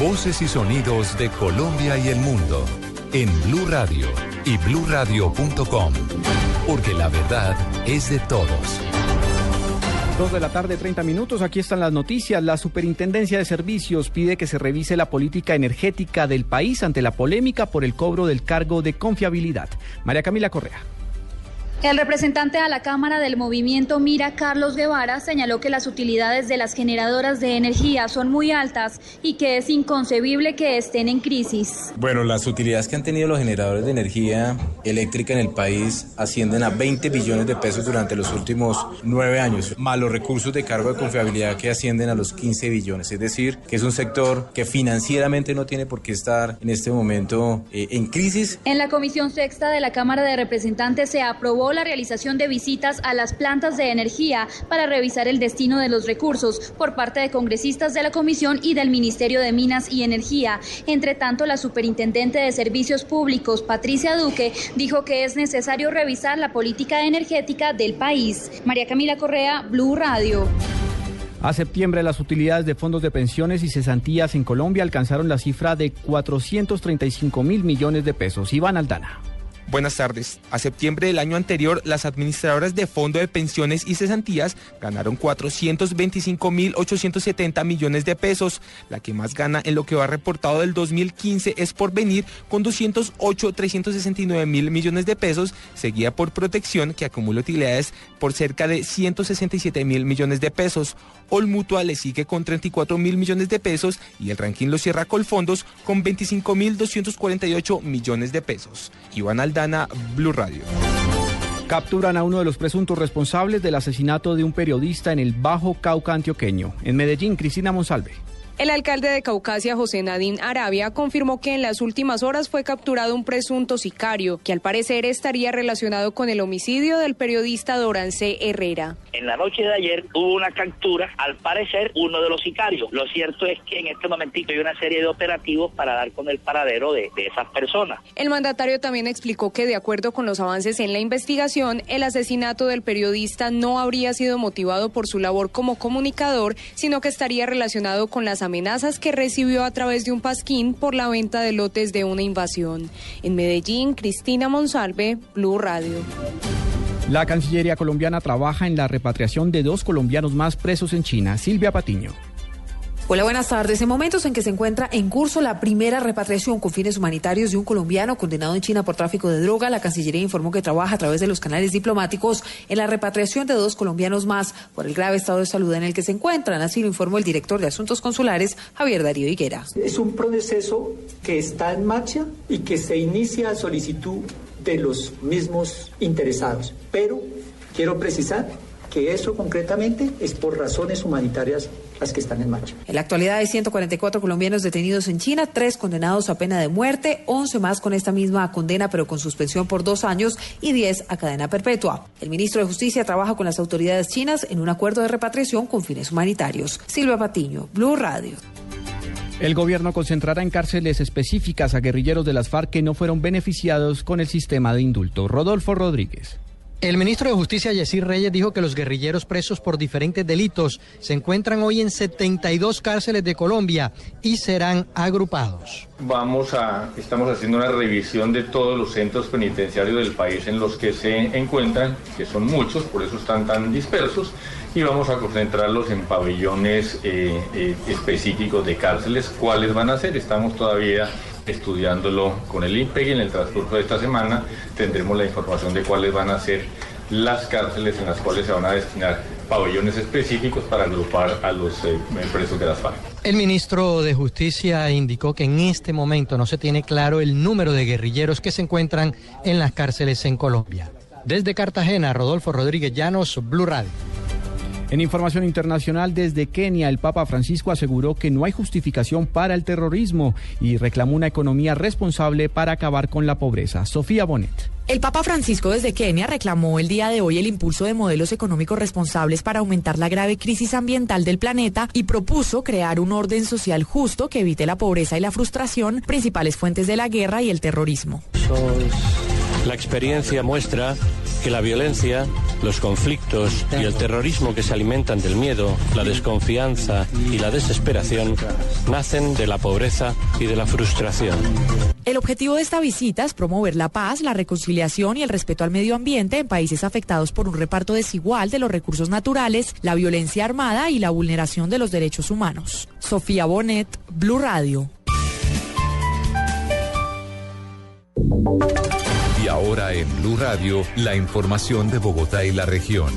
Voces y sonidos de Colombia y el mundo en Blue Radio y bluradio.com, porque la verdad es de todos. Dos de la tarde, 30 minutos. Aquí están las noticias. La Superintendencia de Servicios pide que se revise la política energética del país ante la polémica por el cobro del cargo de confiabilidad. María Camila Correa. El representante a la Cámara del Movimiento Mira, Carlos Guevara, señaló que las utilidades de las generadoras de energía son muy altas y que es inconcebible que estén en crisis. Bueno, las utilidades que han tenido los generadores de energía eléctrica en el país ascienden a 20 billones de pesos durante los últimos nueve años, más los recursos de cargo de confiabilidad que ascienden a los 15 billones. Es decir, que es un sector que financieramente no tiene por qué estar en este momento eh, en crisis. En la Comisión Sexta de la Cámara de Representantes se aprobó la realización de visitas a las plantas de energía para revisar el destino de los recursos por parte de congresistas de la Comisión y del Ministerio de Minas y Energía. Entre tanto, la superintendente de Servicios Públicos, Patricia Duque, dijo que es necesario revisar la política energética del país. María Camila Correa, Blue Radio. A septiembre, las utilidades de fondos de pensiones y cesantías en Colombia alcanzaron la cifra de 435 mil millones de pesos. Iván Aldana. Buenas tardes. A septiembre del año anterior, las administradoras de fondo de pensiones y cesantías ganaron 425.870 millones de pesos. La que más gana en lo que va reportado del 2015 es por venir con 208.369 mil millones de pesos, seguida por protección que acumula utilidades por cerca de 167 mil millones de pesos. All Mutua le sigue con 34 mil millones de pesos y el ranking lo cierra Colfondos con 25 mil 248 millones de pesos. Iván Blue Radio. Capturan a uno de los presuntos responsables del asesinato de un periodista en el Bajo Cauca antioqueño. En Medellín, Cristina Monsalve. El alcalde de Caucasia, José Nadín Arabia, confirmó que en las últimas horas fue capturado un presunto sicario, que al parecer estaría relacionado con el homicidio del periodista Dorance Herrera. En la noche de ayer hubo una captura, al parecer, uno de los sicarios. Lo cierto es que en este momentito hay una serie de operativos para dar con el paradero de, de esas personas. El mandatario también explicó que, de acuerdo con los avances en la investigación, el asesinato del periodista no habría sido motivado por su labor como comunicador, sino que estaría relacionado con las amenazas que recibió a través de un pasquín por la venta de lotes de una invasión. En Medellín, Cristina Monsalve, Blue Radio. La Cancillería colombiana trabaja en la repatriación de dos colombianos más presos en China. Silvia Patiño. Hola, buenas tardes. En momentos en que se encuentra en curso la primera repatriación con fines humanitarios de un colombiano condenado en China por tráfico de droga, la Cancillería informó que trabaja a través de los canales diplomáticos en la repatriación de dos colombianos más por el grave estado de salud en el que se encuentran. Así lo informó el director de Asuntos Consulares, Javier Darío Higuera. Es un proceso que está en marcha y que se inicia a solicitud de los mismos interesados. Pero quiero precisar que eso concretamente es por razones humanitarias las que están en marcha. En la actualidad hay 144 colombianos detenidos en China, tres condenados a pena de muerte, 11 más con esta misma condena pero con suspensión por dos años y 10 a cadena perpetua. El ministro de Justicia trabaja con las autoridades chinas en un acuerdo de repatriación con fines humanitarios. Silvia Patiño, Blue Radio. El gobierno concentrará en cárceles específicas a guerrilleros de las FARC que no fueron beneficiados con el sistema de indulto. Rodolfo Rodríguez. El ministro de Justicia, Yesir Reyes, dijo que los guerrilleros presos por diferentes delitos se encuentran hoy en 72 cárceles de Colombia y serán agrupados. Vamos a, estamos haciendo una revisión de todos los centros penitenciarios del país en los que se encuentran, que son muchos, por eso están tan dispersos, y vamos a concentrarlos en pabellones eh, eh, específicos de cárceles. ¿Cuáles van a ser? Estamos todavía estudiándolo con el INPEG y en el transcurso de esta semana tendremos la información de cuáles van a ser las cárceles en las cuales se van a destinar pabellones específicos para agrupar a los eh, presos de las FARC. El ministro de Justicia indicó que en este momento no se tiene claro el número de guerrilleros que se encuentran en las cárceles en Colombia. Desde Cartagena, Rodolfo Rodríguez Llanos, Blue Radio. En información internacional, desde Kenia, el Papa Francisco aseguró que no hay justificación para el terrorismo y reclamó una economía responsable para acabar con la pobreza. Sofía Bonet. El Papa Francisco desde Kenia reclamó el día de hoy el impulso de modelos económicos responsables para aumentar la grave crisis ambiental del planeta y propuso crear un orden social justo que evite la pobreza y la frustración, principales fuentes de la guerra y el terrorismo. La experiencia muestra que la violencia, los conflictos y el terrorismo que se alimentan del miedo, la desconfianza y la desesperación nacen de la pobreza y de la frustración. El objetivo de esta visita es promover la paz, la reconciliación y el respeto al medio ambiente en países afectados por un reparto desigual de los recursos naturales, la violencia armada y la vulneración de los derechos humanos. Sofía Bonet, Blue Radio. En Blue Radio, la información de Bogotá y la región.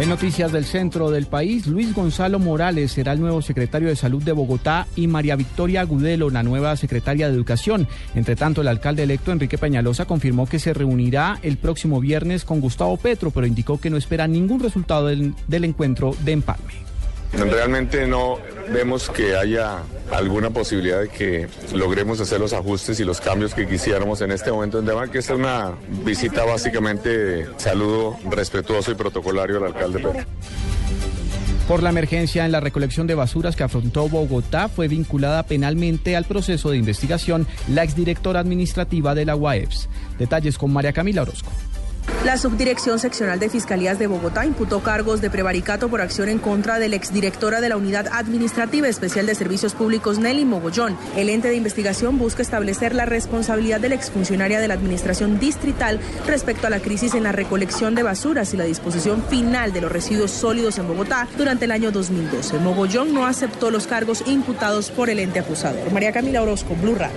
En noticias del centro del país, Luis Gonzalo Morales será el nuevo secretario de Salud de Bogotá y María Victoria Agudelo, la nueva secretaria de Educación. Entre tanto, el alcalde electo Enrique Peñalosa confirmó que se reunirá el próximo viernes con Gustavo Petro, pero indicó que no espera ningún resultado del, del encuentro de empalme. Realmente no vemos que haya alguna posibilidad de que logremos hacer los ajustes y los cambios que quisiéramos en este momento en que es una visita básicamente de saludo respetuoso y protocolario al alcalde Petro. Por la emergencia en la recolección de basuras que afrontó Bogotá, fue vinculada penalmente al proceso de investigación la exdirectora administrativa de la UAEPS. Detalles con María Camila Orozco. La Subdirección Seccional de Fiscalías de Bogotá imputó cargos de prevaricato por acción en contra de la exdirectora de la Unidad Administrativa Especial de Servicios Públicos, Nelly Mogollón. El ente de investigación busca establecer la responsabilidad de la exfuncionaria de la Administración Distrital respecto a la crisis en la recolección de basuras y la disposición final de los residuos sólidos en Bogotá durante el año 2012. Mogollón no aceptó los cargos imputados por el ente acusador. María Camila Orozco, Blue Radio.